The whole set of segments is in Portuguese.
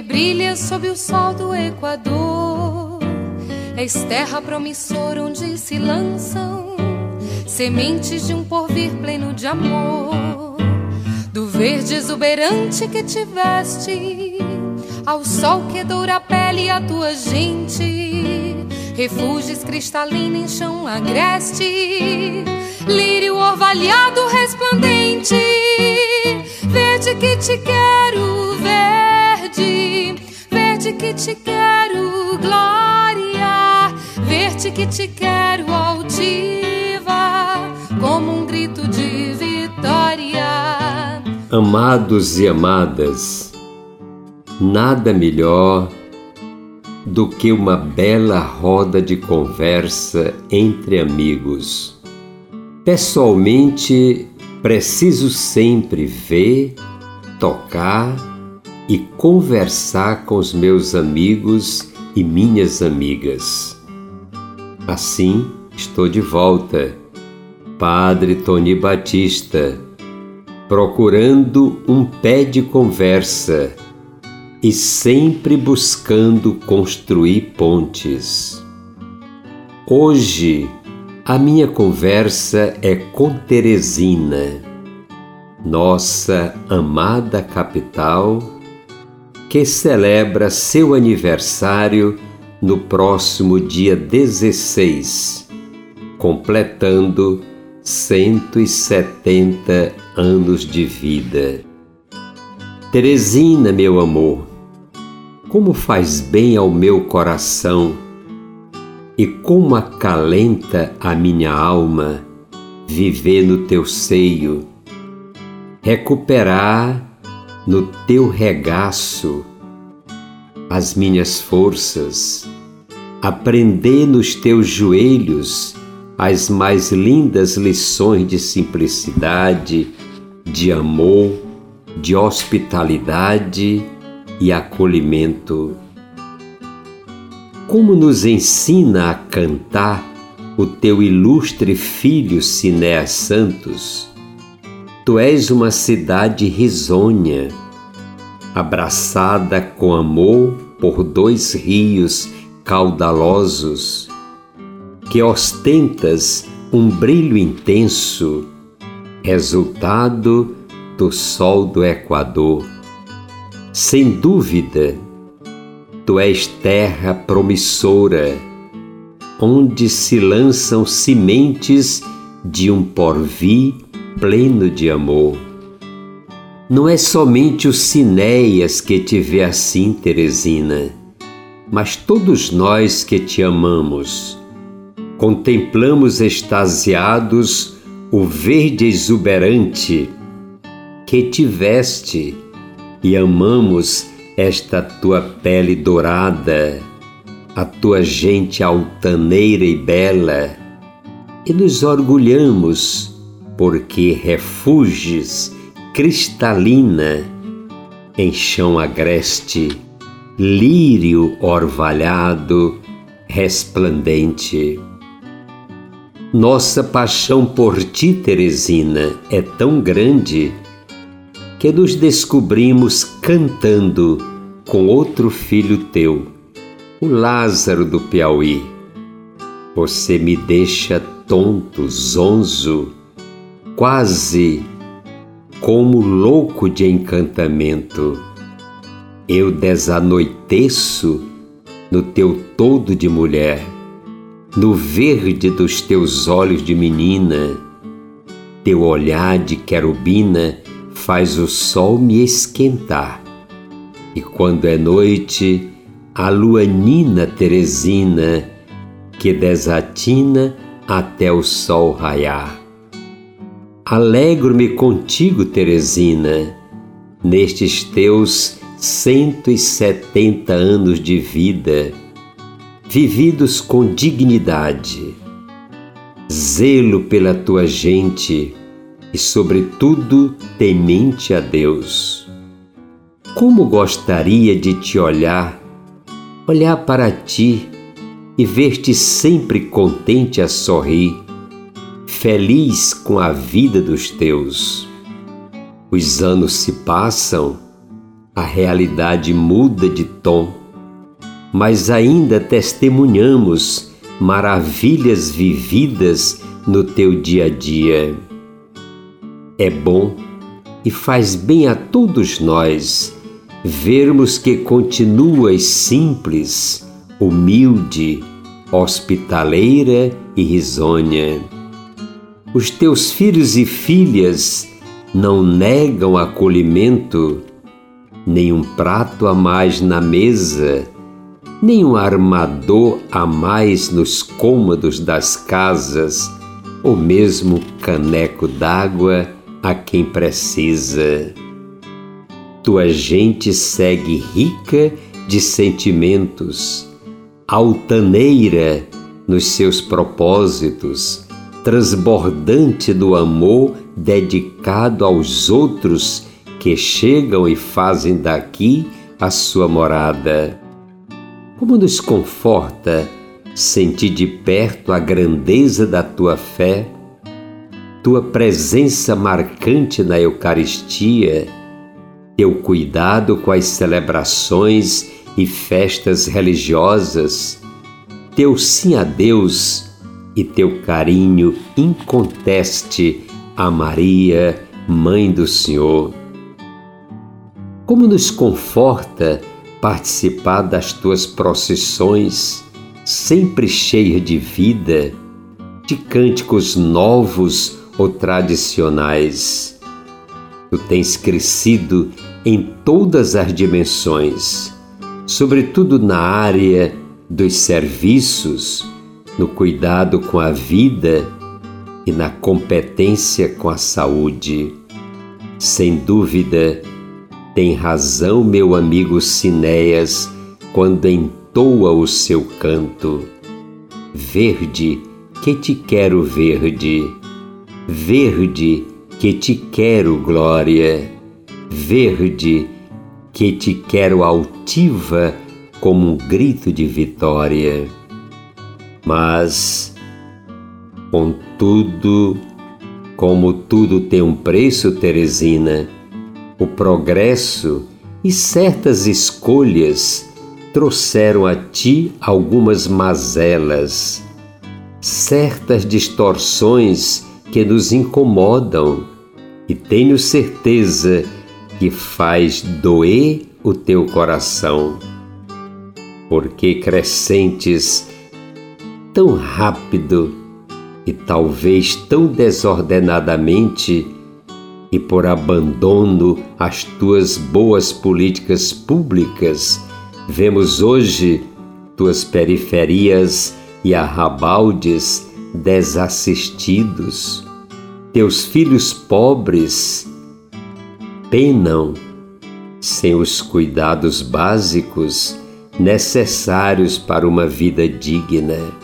rebrilha sob o sol do Equador. És terra promissora onde se lançam sementes de um porvir pleno de amor. Do verde exuberante que tiveste, ao sol que doura a pele a tua gente, refúgios cristalino em chão agreste, lírio orvalhado resplandente, verde que te quero, verde, verde que te quero, glória, verde que te quero, altiva como um grito de vitória. Amados e amadas, nada melhor do que uma bela roda de conversa entre amigos. Pessoalmente, preciso sempre ver, tocar e conversar com os meus amigos e minhas amigas. Assim, estou de volta Padre Tony Batista, procurando um pé de conversa e sempre buscando construir pontes. Hoje, a minha conversa é com Teresina, nossa amada capital, que celebra seu aniversário no próximo dia 16, completando 170 anos de vida. Teresina, meu amor, como faz bem ao meu coração e como acalenta a minha alma viver no teu seio, recuperar no teu regaço as minhas forças, aprender nos teus joelhos as mais lindas lições de simplicidade, de amor, de hospitalidade e acolhimento. Como nos ensina a cantar o teu ilustre filho Sinéas Santos, tu és uma cidade risonha, abraçada com amor por dois rios caudalosos que ostentas um brilho intenso, resultado do sol do Equador. Sem dúvida, tu és terra promissora, onde se lançam sementes de um porvir pleno de amor. Não é somente o Cinéias que te vê assim, Teresina, mas todos nós que te amamos contemplamos extasiados o verde exuberante que tiveste e amamos esta tua pele dourada, a tua gente altaneira e bela, e nos orgulhamos porque refuges cristalina em chão agreste, lírio orvalhado, resplandente. Nossa paixão por ti, Teresina, é tão grande que nos descobrimos cantando com outro filho teu, o Lázaro do Piauí. Você me deixa tonto, zonzo, quase como louco de encantamento. Eu desanoiteço no teu todo de mulher no verde dos teus olhos de menina, teu olhar de querubina faz o sol me esquentar. E quando é noite, a lua nina Teresina, que desatina até o sol raiar. Alegro-me contigo, Teresina, nestes teus cento e setenta anos de vida vividos com dignidade, zelo pela tua gente e, sobretudo, temente a Deus. Como gostaria de te olhar, olhar para ti e ver-te sempre contente a sorrir, feliz com a vida dos teus. Os anos se passam, a realidade muda de tom, mas ainda testemunhamos maravilhas vividas no teu dia a dia. É bom e faz bem a todos nós vermos que continuas simples, humilde, hospitaleira e risonha. Os teus filhos e filhas não negam acolhimento, nem um prato a mais na mesa, nem um armador a mais nos cômodos das casas, ou mesmo caneco d'água a quem precisa. Tua gente segue rica de sentimentos, altaneira nos seus propósitos, transbordante do amor dedicado aos outros que chegam e fazem daqui a sua morada. Como nos conforta sentir de perto a grandeza da tua fé, tua presença marcante na Eucaristia, teu cuidado com as celebrações e festas religiosas, teu sim a Deus e teu carinho inconteste a Maria, Mãe do Senhor. Como nos conforta participar das tuas procissões, sempre cheias de vida, de cânticos novos ou tradicionais. Tu tens crescido em todas as dimensões, sobretudo na área dos serviços, no cuidado com a vida e na competência com a saúde. Sem dúvida, tem razão meu amigo Cinéas quando entoa o seu canto. Verde, que te quero verde, verde, que te quero glória, verde, que te quero altiva como um grito de vitória. Mas, contudo, como tudo tem um preço, Teresina, o progresso e certas escolhas trouxeram a ti algumas mazelas, certas distorções que nos incomodam e tenho certeza que faz doer o teu coração, porque crescentes tão rápido e talvez tão desordenadamente e por abandono às tuas boas políticas públicas, vemos hoje tuas periferias e arrabaldes desassistidos, teus filhos pobres penam sem os cuidados básicos necessários para uma vida digna.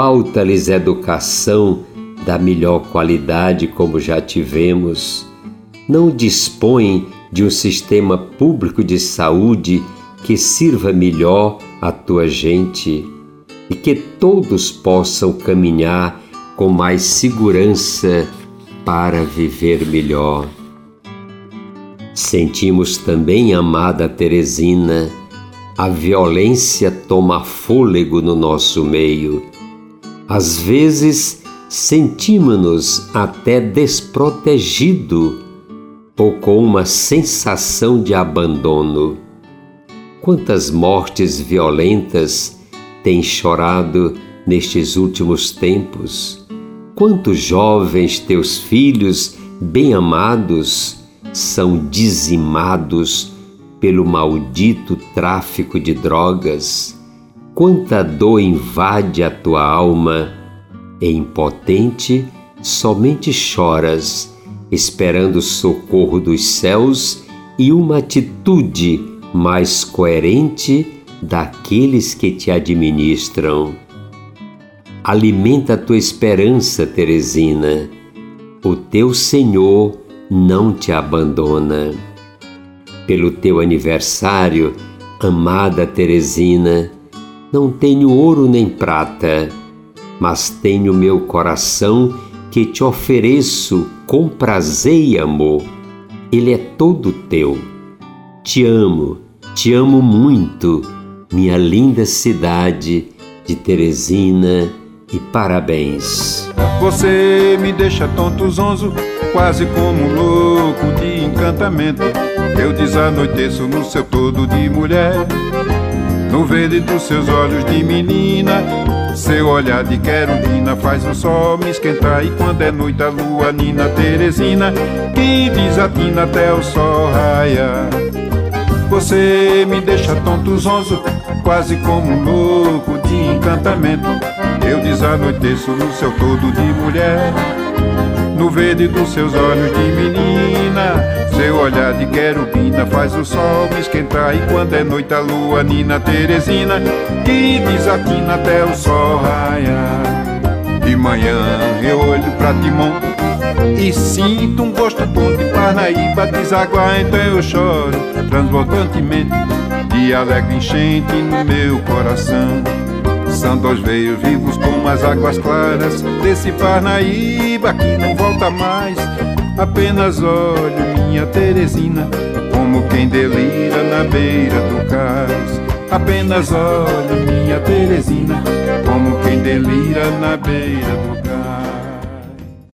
Falta-lhes educação da melhor qualidade como já tivemos. Não dispõem de um sistema público de saúde que sirva melhor a tua gente e que todos possam caminhar com mais segurança para viver melhor. Sentimos também, amada Teresina, a violência toma fôlego no nosso meio. Às vezes sentimos-nos até desprotegido ou com uma sensação de abandono. Quantas mortes violentas têm chorado nestes últimos tempos? Quantos jovens teus filhos bem-amados são dizimados pelo maldito tráfico de drogas? Quanta dor invade a tua alma e impotente, somente choras, esperando socorro dos céus e uma atitude mais coerente daqueles que te administram. Alimenta a tua esperança, Teresina. O teu Senhor não te abandona. Pelo teu aniversário, amada Teresina, não tenho ouro nem prata, mas tenho meu coração que te ofereço com prazer e amor. Ele é todo teu. Te amo, te amo muito, minha linda cidade de Teresina e parabéns. Você me deixa tonto, zonzo, quase como um louco de encantamento. Eu desanoiteço no seu todo de mulher, no verde dos seus olhos de menina. Seu olhar de querubina faz o sol me esquentar. E quando é noite a lua nina Teresina Que desatina até o sol raiar Você me deixa tonto, zonzo Quase como um louco de encantamento. Eu desanoiteço no seu todo de mulher No verde dos seus olhos de menina. Seu olhar de querubina faz o sol me esquentar. E quando é noite a lua nina Teresina Que desatina até o sol raiar. De manhã eu olho pra Timon e sinto um gosto bom de Parnaíba desaguar, então eu choro transbordantemente de alegre enchente no meu coração. São dois veios vivos como as águas claras desse Parnaíba que não volta mais. Apenas olho minha Teresina como quem delira na beira do cais. Apenas olho minha Teresina como quem delira na beira do cais.